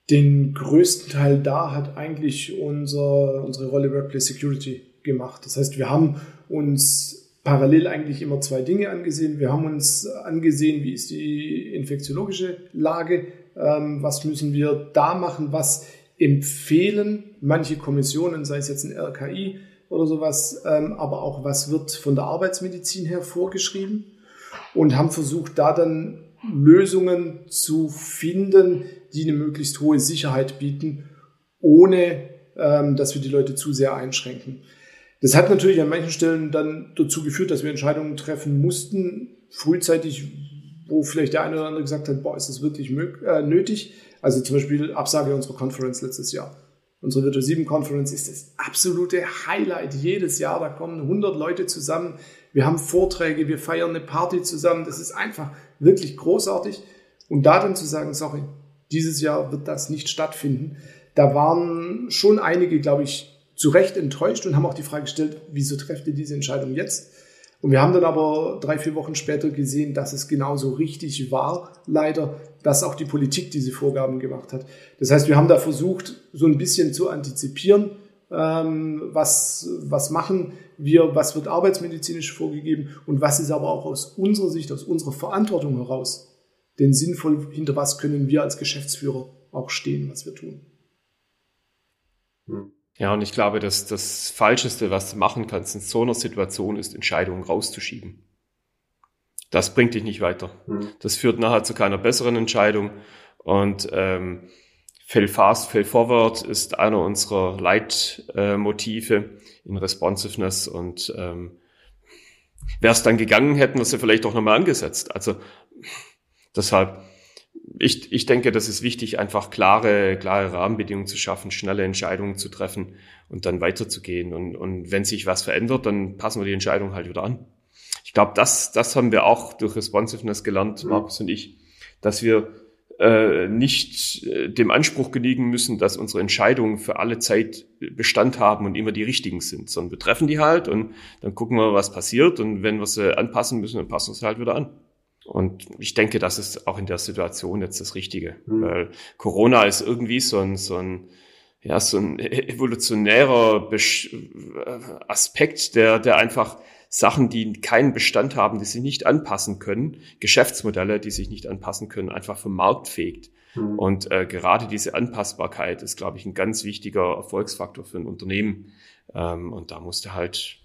Den größten Teil da hat eigentlich unser, unsere Rolle Workplace Security gemacht. Das heißt, wir haben uns parallel eigentlich immer zwei Dinge angesehen. Wir haben uns angesehen, wie ist die infektiologische Lage, ähm, was müssen wir da machen, was empfehlen manche Kommissionen, sei es jetzt ein RKI oder sowas, ähm, aber auch was wird von der Arbeitsmedizin her vorgeschrieben und haben versucht, da dann Lösungen zu finden, die eine möglichst hohe Sicherheit bieten, ohne ähm, dass wir die Leute zu sehr einschränken. Das hat natürlich an manchen Stellen dann dazu geführt, dass wir Entscheidungen treffen mussten, frühzeitig, wo vielleicht der eine oder andere gesagt hat, boah, ist das wirklich äh, nötig? Also zum Beispiel Absage unserer Conference letztes Jahr. Unsere Virtual 7 Conference ist das absolute Highlight jedes Jahr. Da kommen 100 Leute zusammen. Wir haben Vorträge, wir feiern eine Party zusammen. Das ist einfach wirklich großartig. Und da dann zu sagen, sorry, dieses Jahr wird das nicht stattfinden. Da waren schon einige, glaube ich, zu Recht enttäuscht und haben auch die Frage gestellt, wieso trefft ihr diese Entscheidung jetzt? Und wir haben dann aber drei, vier Wochen später gesehen, dass es genauso richtig war, leider, dass auch die Politik diese Vorgaben gemacht hat. Das heißt, wir haben da versucht, so ein bisschen zu antizipieren, ähm, was, was machen wir, was wird arbeitsmedizinisch vorgegeben und was ist aber auch aus unserer Sicht, aus unserer Verantwortung heraus denn sinnvoll, hinter was können wir als Geschäftsführer auch stehen, was wir tun. Hm. Ja, und ich glaube, dass das Falscheste, was du machen kannst in so einer Situation, ist, Entscheidungen rauszuschieben. Das bringt dich nicht weiter. Mhm. Das führt nachher zu keiner besseren Entscheidung. Und ähm, Fail Fast, Fail Forward ist einer unserer Leitmotive äh, in Responsiveness. Und ähm, wäre es dann gegangen, hätten wir sie vielleicht auch nochmal angesetzt. Also Deshalb, ich, ich denke, das ist wichtig, einfach klare, klare Rahmenbedingungen zu schaffen, schnelle Entscheidungen zu treffen und dann weiterzugehen. Und, und wenn sich was verändert, dann passen wir die Entscheidung halt wieder an. Ich glaube, das, das haben wir auch durch Responsiveness gelernt, mhm. Markus und ich, dass wir äh, nicht äh, dem Anspruch genügen müssen, dass unsere Entscheidungen für alle Zeit Bestand haben und immer die richtigen sind, sondern wir treffen die halt und dann gucken wir, was passiert und wenn wir sie anpassen müssen, dann passen wir sie halt wieder an. Und ich denke, das ist auch in der Situation jetzt das Richtige, mhm. weil Corona ist irgendwie so ein, so ein, ja, so ein evolutionärer Aspekt, der, der einfach Sachen, die keinen Bestand haben, die sich nicht anpassen können, Geschäftsmodelle, die sich nicht anpassen können, einfach vom Markt fegt. Mhm. Und äh, gerade diese Anpassbarkeit ist, glaube ich, ein ganz wichtiger Erfolgsfaktor für ein Unternehmen. Ähm, und da musste halt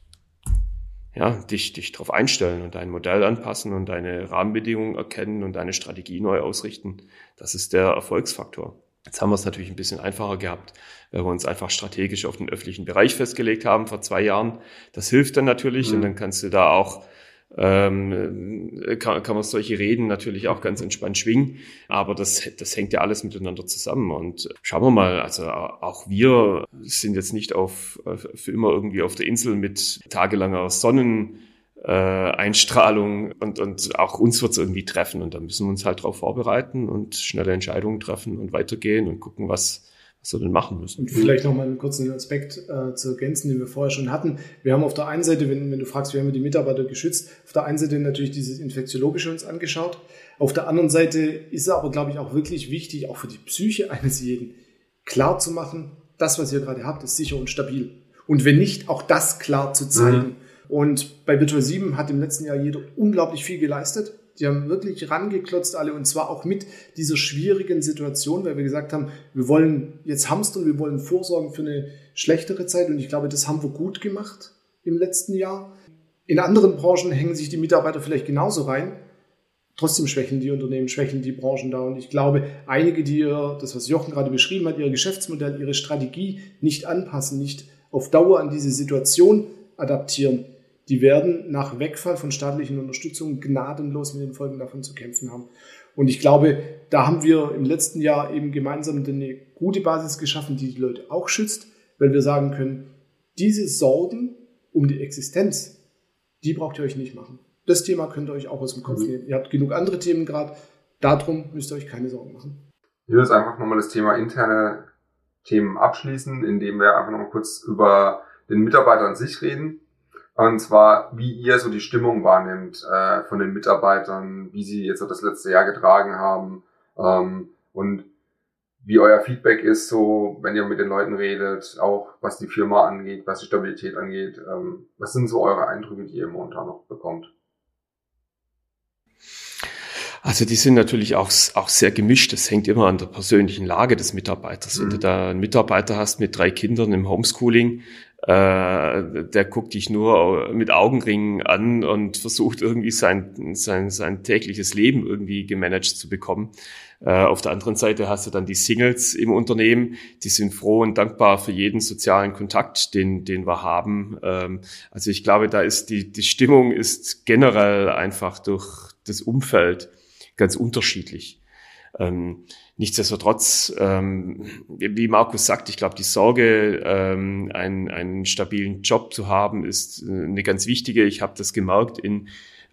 ja, dich, dich darauf einstellen und dein Modell anpassen und deine Rahmenbedingungen erkennen und deine Strategie neu ausrichten. Das ist der Erfolgsfaktor. Jetzt haben wir es natürlich ein bisschen einfacher gehabt, weil wir uns einfach strategisch auf den öffentlichen Bereich festgelegt haben vor zwei Jahren. Das hilft dann natürlich mhm. und dann kannst du da auch ähm, kann, kann man solche Reden natürlich auch ganz entspannt schwingen. Aber das, das hängt ja alles miteinander zusammen. Und schauen wir mal, also auch wir sind jetzt nicht auf, für immer irgendwie auf der Insel mit tagelanger Sonnen. Äh, Einstrahlung und, und auch uns wird es irgendwie treffen und da müssen wir uns halt darauf vorbereiten und schnelle Entscheidungen treffen und weitergehen und gucken, was, was wir denn machen müssen. Und vielleicht noch mal einen kurzen Aspekt äh, zu ergänzen, den wir vorher schon hatten. Wir haben auf der einen Seite, wenn, wenn du fragst, wie haben wir die Mitarbeiter geschützt, auf der einen Seite natürlich dieses Infektiologische uns angeschaut. Auf der anderen Seite ist es aber, glaube ich, auch wirklich wichtig, auch für die Psyche eines jeden, klar zu machen, das, was ihr gerade habt, ist sicher und stabil. Und wenn nicht, auch das klar zu zeigen. Mhm. Und bei Virtual 7 hat im letzten Jahr jeder unglaublich viel geleistet. Die haben wirklich rangeklotzt alle und zwar auch mit dieser schwierigen Situation, weil wir gesagt haben, wir wollen jetzt hamstern, wir wollen vorsorgen für eine schlechtere Zeit und ich glaube, das haben wir gut gemacht im letzten Jahr. In anderen Branchen hängen sich die Mitarbeiter vielleicht genauso rein. Trotzdem schwächeln die Unternehmen, schwächeln die Branchen da. Und ich glaube, einige, die ihr, das was Jochen gerade beschrieben hat, ihr Geschäftsmodell, ihre Strategie nicht anpassen, nicht auf Dauer an diese Situation adaptieren, die werden nach Wegfall von staatlichen Unterstützung gnadenlos mit den Folgen davon zu kämpfen haben. Und ich glaube, da haben wir im letzten Jahr eben gemeinsam eine gute Basis geschaffen, die die Leute auch schützt, weil wir sagen können, diese Sorgen um die Existenz, die braucht ihr euch nicht machen. Das Thema könnt ihr euch auch aus dem Kopf mhm. nehmen. Ihr habt genug andere Themen gerade. Darum müsst ihr euch keine Sorgen machen. Ich will jetzt einfach nochmal das Thema interne Themen abschließen, indem wir einfach nochmal kurz über den Mitarbeiter an sich reden. Und zwar, wie ihr so die Stimmung wahrnimmt äh, von den Mitarbeitern, wie sie jetzt so das letzte Jahr getragen haben ähm, und wie euer Feedback ist, so wenn ihr mit den Leuten redet, auch was die Firma angeht, was die Stabilität angeht. Ähm, was sind so eure Eindrücke, die ihr momentan noch bekommt? Also die sind natürlich auch, auch sehr gemischt. Das hängt immer an der persönlichen Lage des Mitarbeiters. Mhm. Wenn du mhm. da einen Mitarbeiter hast mit drei Kindern im Homeschooling, äh, der guckt dich nur mit Augenringen an und versucht irgendwie sein, sein, sein tägliches Leben irgendwie gemanagt zu bekommen. Äh, auf der anderen Seite hast du dann die Singles im Unternehmen, die sind froh und dankbar für jeden sozialen Kontakt, den, den wir haben. Ähm, also ich glaube, da ist die, die Stimmung ist generell einfach durch das Umfeld ganz unterschiedlich. Ähm, nichtsdestotrotz, ähm, wie Markus sagt, ich glaube, die Sorge, ähm, einen, einen stabilen Job zu haben, ist äh, eine ganz wichtige. Ich habe das gemerkt in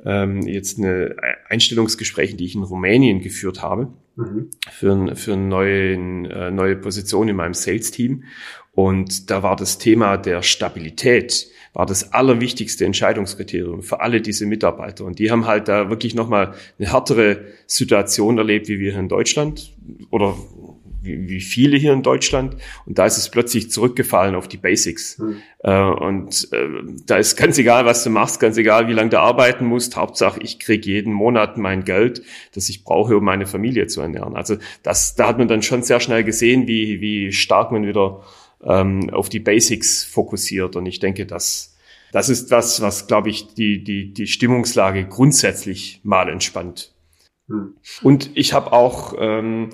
ähm, jetzt eine Einstellungsgespräche, die ich in Rumänien geführt habe, mhm. für, für eine neue, äh, neue Position in meinem Sales-Team. Und da war das Thema der Stabilität war das allerwichtigste Entscheidungskriterium für alle diese Mitarbeiter. Und die haben halt da wirklich nochmal eine härtere Situation erlebt, wie wir hier in Deutschland oder wie, viele hier in Deutschland. Und da ist es plötzlich zurückgefallen auf die Basics. Mhm. Äh, und äh, da ist ganz egal, was du machst, ganz egal, wie lange du arbeiten musst. Hauptsache, ich krieg jeden Monat mein Geld, das ich brauche, um meine Familie zu ernähren. Also das, da hat man dann schon sehr schnell gesehen, wie, wie stark man wieder ähm, auf die Basics fokussiert. Und ich denke, dass das ist das, was, glaube ich, die, die, die Stimmungslage grundsätzlich mal entspannt. Hm. Und ich habe auch, ähm,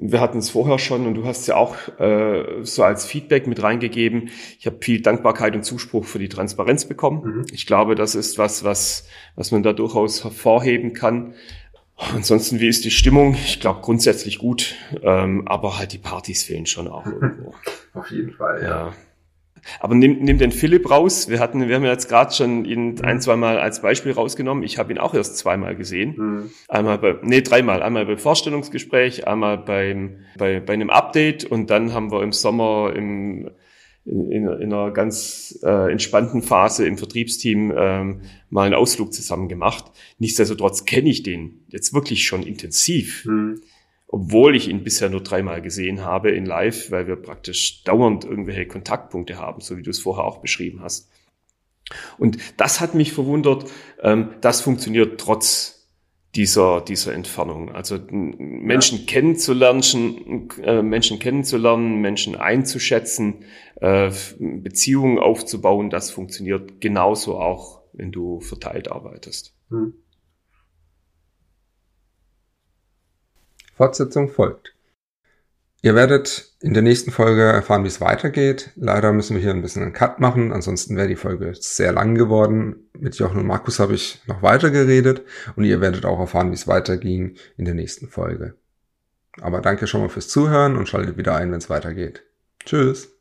wir hatten es vorher schon und du hast es ja auch äh, so als Feedback mit reingegeben. Ich habe viel Dankbarkeit und Zuspruch für die Transparenz bekommen. Mhm. Ich glaube, das ist was, was, was man da durchaus hervorheben kann. Ansonsten, wie ist die Stimmung? Ich glaube grundsätzlich gut, ähm, aber halt die Partys fehlen schon auch irgendwo. Auf jeden Fall, ja. ja. Aber nimm, nimm den Philipp raus. Wir hatten, wir haben jetzt gerade schon ihn mhm. ein, zwei Mal als Beispiel rausgenommen. Ich habe ihn auch erst zweimal gesehen. Mhm. Einmal bei, nee, dreimal. Einmal beim Vorstellungsgespräch, einmal beim, bei, bei einem Update und dann haben wir im Sommer im in, in, in einer ganz äh, entspannten Phase im Vertriebsteam ähm, mal einen Ausflug zusammen gemacht. Nichtsdestotrotz kenne ich den jetzt wirklich schon intensiv, mhm. obwohl ich ihn bisher nur dreimal gesehen habe in Live, weil wir praktisch dauernd irgendwelche Kontaktpunkte haben, so wie du es vorher auch beschrieben hast. Und das hat mich verwundert. Ähm, das funktioniert trotz dieser, dieser Entfernung. Also Menschen ja. kennenzulernen, äh, Menschen kennenzulernen, Menschen einzuschätzen, äh, Beziehungen aufzubauen, das funktioniert genauso auch, wenn du verteilt arbeitest. Hm. Fortsetzung folgt. Ihr werdet in der nächsten Folge erfahren, wie es weitergeht. Leider müssen wir hier ein bisschen einen Cut machen, ansonsten wäre die Folge sehr lang geworden. Mit Jochen und Markus habe ich noch weiter geredet und ihr werdet auch erfahren, wie es weiterging in der nächsten Folge. Aber danke schon mal fürs Zuhören und schaltet wieder ein, wenn es weitergeht. Tschüss.